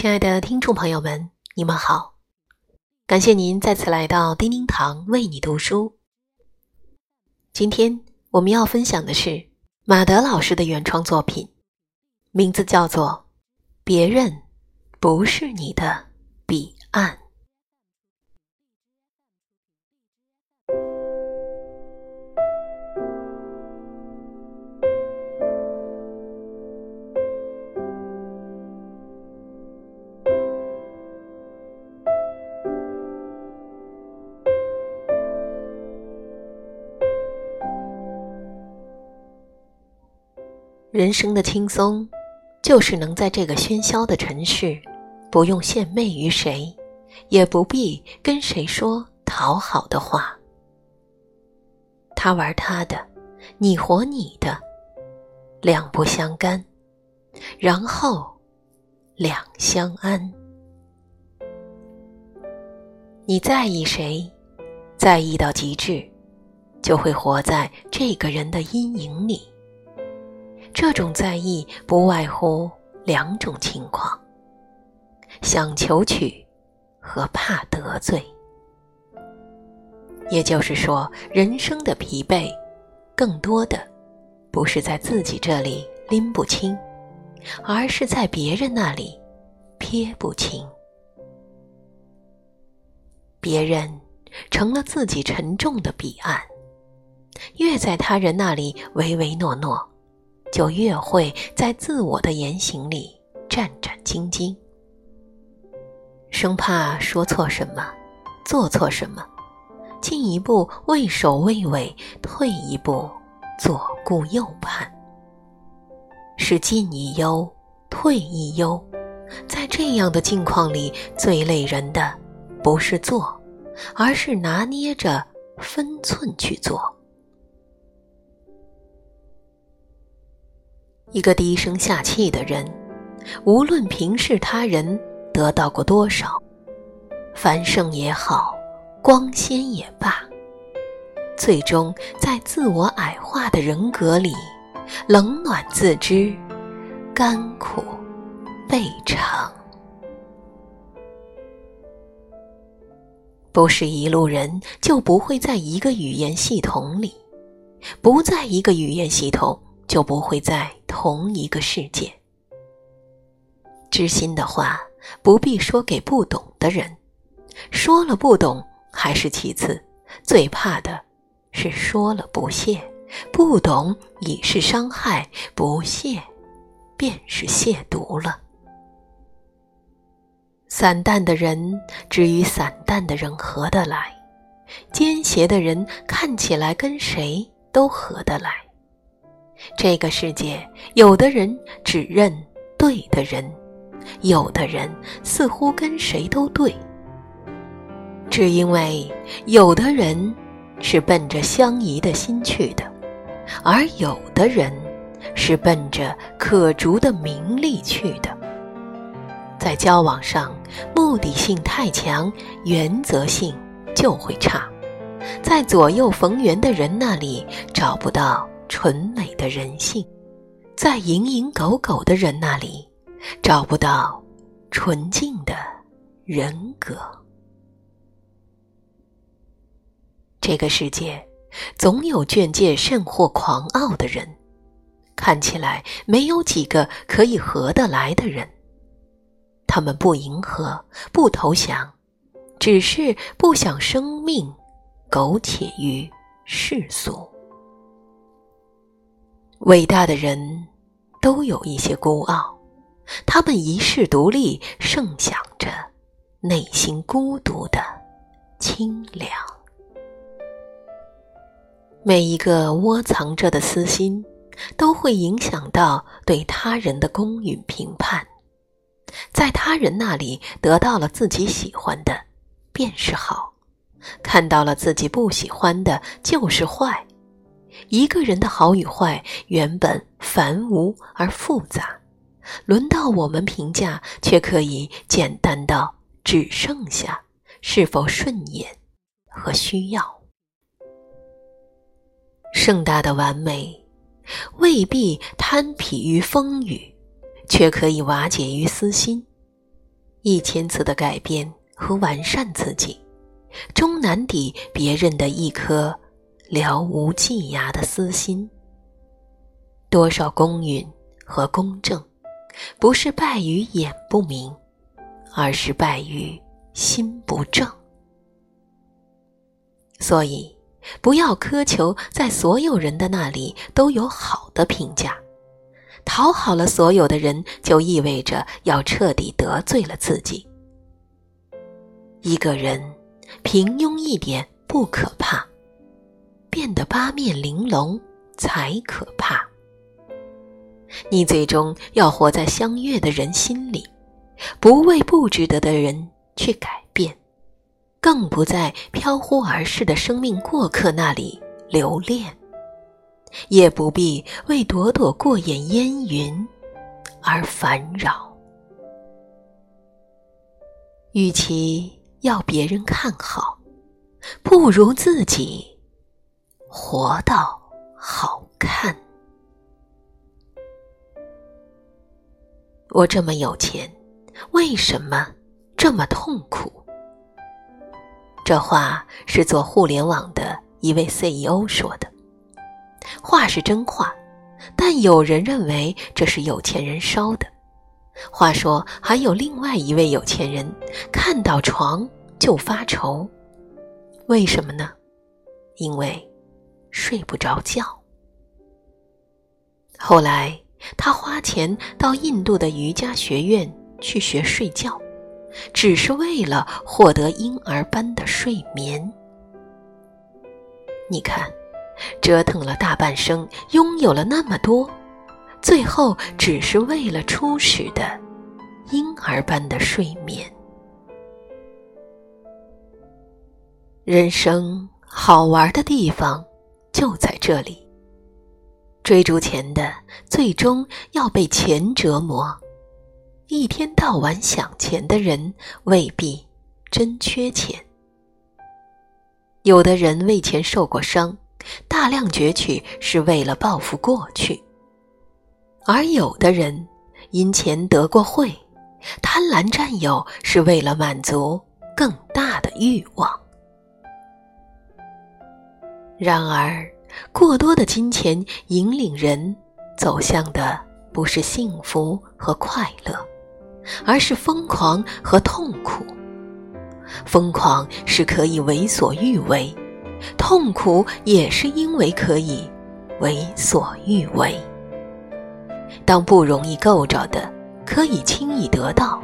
亲爱的听众朋友们，你们好！感谢您再次来到叮叮堂为你读书。今天我们要分享的是马德老师的原创作品，名字叫做《别人不是你的彼岸》。人生的轻松，就是能在这个喧嚣的尘世，不用献媚于谁，也不必跟谁说讨好的话。他玩他的，你活你的，两不相干，然后两相安。你在意谁，在意到极致，就会活在这个人的阴影里。这种在意不外乎两种情况：想求取和怕得罪。也就是说，人生的疲惫，更多的不是在自己这里拎不清，而是在别人那里撇不清。别人成了自己沉重的彼岸，越在他人那里唯唯诺诺。就越会在自我的言行里战战兢兢，生怕说错什么，做错什么，进一步畏首畏尾，退一步左顾右盼，是进一忧，退一忧。在这样的境况里，最累人的不是做，而是拿捏着分寸去做。一个低声下气的人，无论平视他人得到过多少，繁盛也好，光鲜也罢，最终在自我矮化的人格里，冷暖自知，甘苦备尝。不是一路人，就不会在一个语言系统里，不在一个语言系统。就不会在同一个世界。知心的话不必说给不懂的人，说了不懂还是其次，最怕的是说了不屑。不懂已是伤害，不屑便是亵渎了。散淡的人只与散淡的人合得来，奸邪的人看起来跟谁都合得来。这个世界，有的人只认对的人，有的人似乎跟谁都对。只因为有的人是奔着相宜的心去的，而有的人是奔着可逐的名利去的。在交往上，目的性太强，原则性就会差，在左右逢源的人那里找不到。纯美的人性，在蝇营狗苟的人那里找不到纯净的人格。这个世界总有眷戒甚或狂傲的人，看起来没有几个可以合得来的人。他们不迎合，不投降，只是不想生命苟且于世俗。伟大的人都有一些孤傲，他们一世独立，盛享着内心孤独的清凉。每一个窝藏着的私心，都会影响到对他人的公允评判。在他人那里得到了自己喜欢的，便是好；看到了自己不喜欢的，就是坏。一个人的好与坏原本繁无而复杂，轮到我们评价，却可以简单到只剩下是否顺眼和需要。盛大的完美未必贪疲于风雨，却可以瓦解于私心。一千次的改变和完善自己，终难抵别人的一颗了无际涯的私心。多少公允和公正，不是败于眼不明，而是败于心不正。所以，不要苛求在所有人的那里都有好的评价。讨好了所有的人，就意味着要彻底得罪了自己。一个人平庸一点不可怕，变得八面玲珑才可怕。你最终要活在相悦的人心里，不为不值得的人去改变，更不在飘忽而逝的生命过客那里留恋。也不必为朵朵过眼烟云而烦扰。与其要别人看好，不如自己活到好看。我这么有钱，为什么这么痛苦？这话是做互联网的一位 CEO 说的。话是真话，但有人认为这是有钱人烧的。话说，还有另外一位有钱人，看到床就发愁，为什么呢？因为睡不着觉。后来，他花钱到印度的瑜伽学院去学睡觉，只是为了获得婴儿般的睡眠。你看。折腾了大半生，拥有了那么多，最后只是为了初始的婴儿般的睡眠。人生好玩的地方就在这里。追逐钱的，最终要被钱折磨。一天到晚想钱的人，未必真缺钱。有的人为钱受过伤。大量攫取是为了报复过去，而有的人因钱得过贿，贪婪占有是为了满足更大的欲望。然而，过多的金钱引领人走向的不是幸福和快乐，而是疯狂和痛苦。疯狂是可以为所欲为。痛苦也是因为可以为所欲为。当不容易够着的可以轻易得到，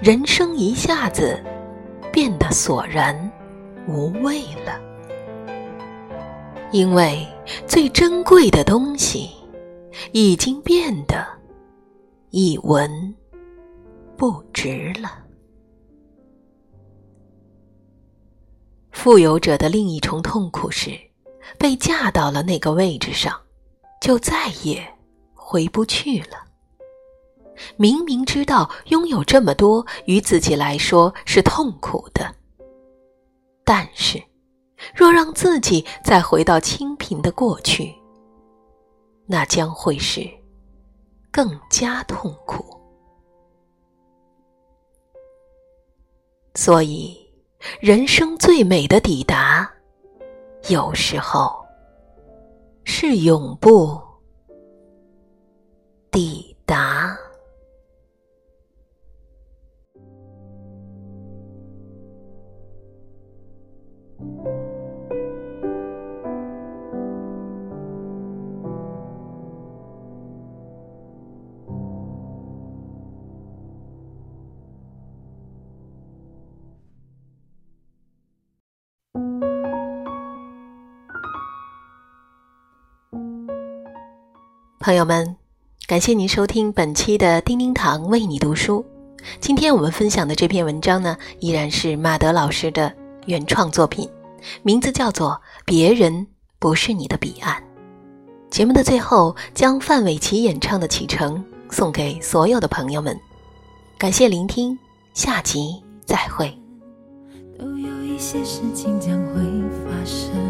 人生一下子变得索然无味了。因为最珍贵的东西已经变得一文不值了。富有者的另一重痛苦是，被架到了那个位置上，就再也回不去了。明明知道拥有这么多于自己来说是痛苦的，但是，若让自己再回到清贫的过去，那将会是更加痛苦。所以。人生最美的抵达，有时候是永不抵达。朋友们，感谢您收听本期的叮叮堂为你读书。今天我们分享的这篇文章呢，依然是马德老师的原创作品，名字叫做《别人不是你的彼岸》。节目的最后，将范玮琪演唱的《启程》送给所有的朋友们。感谢聆听，下集再会。都有一些事情将会发生。